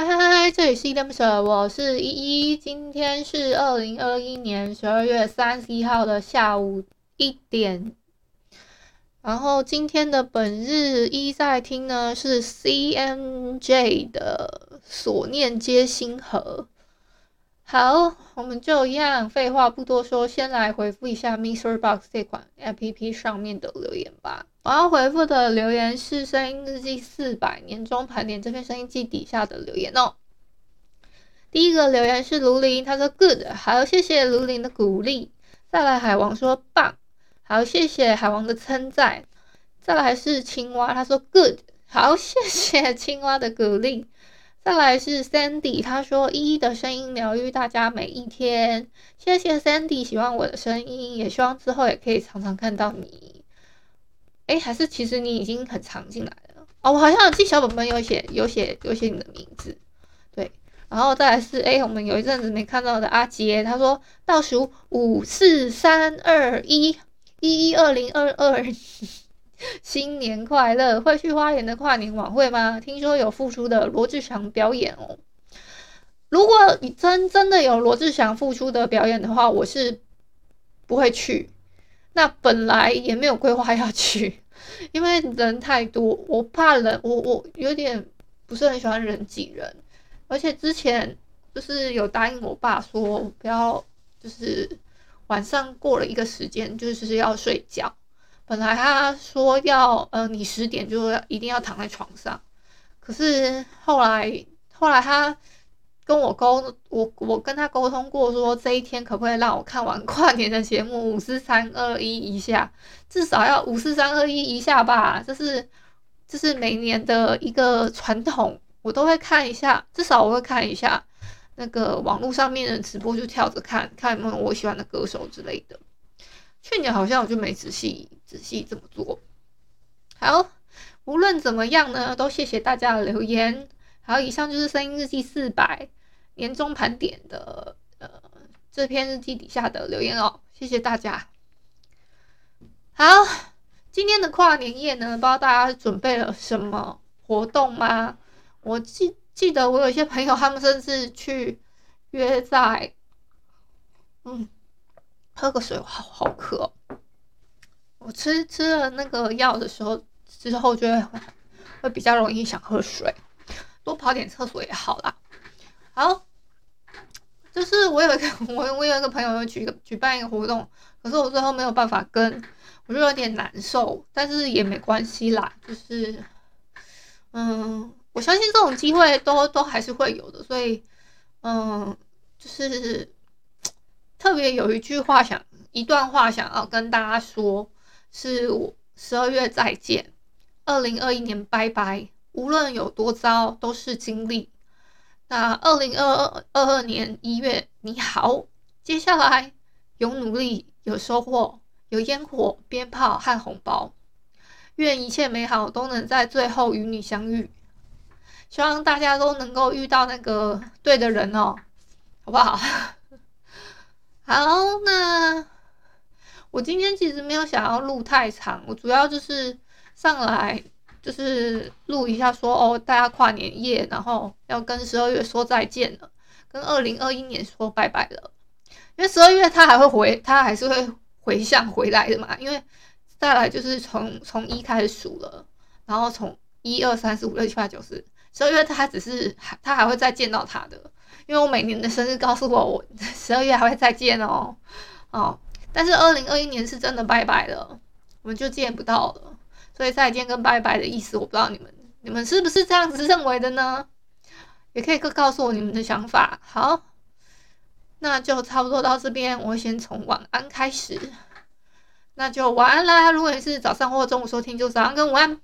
嗨嗨嗨，这里是依依恋不舍，我是依依。今天是二零二一年十二月三十一号的下午一点。然后今天的本日一在听呢是 CMJ 的所念皆星河。好，我们就一样，废话不多说，先来回复一下 MixerBox 这款 APP 上面的留言吧。我要回复的留言是《声音日记四百年终盘点》这篇声音记底下的留言哦。第一个留言是卢林，他说 Good，好，谢谢卢林的鼓励。再来海王说棒，好，谢谢海王的称赞。再来是青蛙，他说 Good，好，谢谢青蛙的鼓励。再来是 Sandy，他说依依的声音疗愈大家每一天，谢谢 Sandy 喜欢我的声音，也希望之后也可以常常看到你。诶，还是其实你已经很常进来了哦，我好像有记小本本有写有写有写你的名字，对。然后再来是诶，我们有一阵子没看到的阿杰，他说倒数五四三二一，一一二零二二。新年快乐！会去花莲的跨年晚会吗？听说有复出的罗志祥表演哦。如果你真真的有罗志祥复出的表演的话，我是不会去。那本来也没有规划要去，因为人太多，我怕人，我我有点不是很喜欢人挤人。而且之前就是有答应我爸说不要，就是晚上过了一个时间就是要睡觉。本来他说要，呃，你十点就要一定要躺在床上，可是后来后来他跟我沟，我我跟他沟通过，说这一天可不可以让我看完跨年的节目五四三二一一下，至少要五四三二一一下吧，这是这是每年的一个传统，我都会看一下，至少我会看一下那个网络上面的直播，就跳着看看有没有我喜欢的歌手之类的。去年好像我就没仔细仔细这么做。好，无论怎么样呢，都谢谢大家的留言。好，以上就是声音日记四百年终盘点的呃这篇日记底下的留言哦，谢谢大家。好，今天的跨年夜呢，不知道大家准备了什么活动吗？我记记得我有些朋友，他们甚至去约在嗯。喝个水，好好渴。我吃吃了那个药的时候之后，就会会比较容易想喝水，多跑点厕所也好啦。好，就是我有一个 我我有一个朋友要举个举办一个活动，可是我最后没有办法跟，我就有点难受，但是也没关系啦。就是嗯，我相信这种机会都都还是会有的，所以嗯，就是。特别有一句话想，一段话想要跟大家说，是我十二月再见，二零二一年拜拜。无论有多糟，都是经历。那二零二二二二年一月你好，接下来有努力，有收获，有烟火、鞭炮和红包。愿一切美好都能在最后与你相遇。希望大家都能够遇到那个对的人哦，好不好？好，那我今天其实没有想要录太长，我主要就是上来就是录一下说，哦，大家跨年夜，然后要跟十二月说再见了，跟二零二一年说拜拜了，因为十二月他还会回，他还是会回向回来的嘛，因为再来就是从从一开始数了，然后从一二三四五六七八九十，十二月他只是还他还会再见到他的。因为我每年的生日告诉我，我 十二月还会再见哦，哦，但是二零二一年是真的拜拜了，我们就见不到了。所以再见跟拜拜的意思，我不知道你们你们是不是这样子认为的呢？也可以告告诉我你们的想法。好，那就差不多到这边，我先从晚安开始。那就晚安啦！如果你是早上或中午收听，就早上跟午安。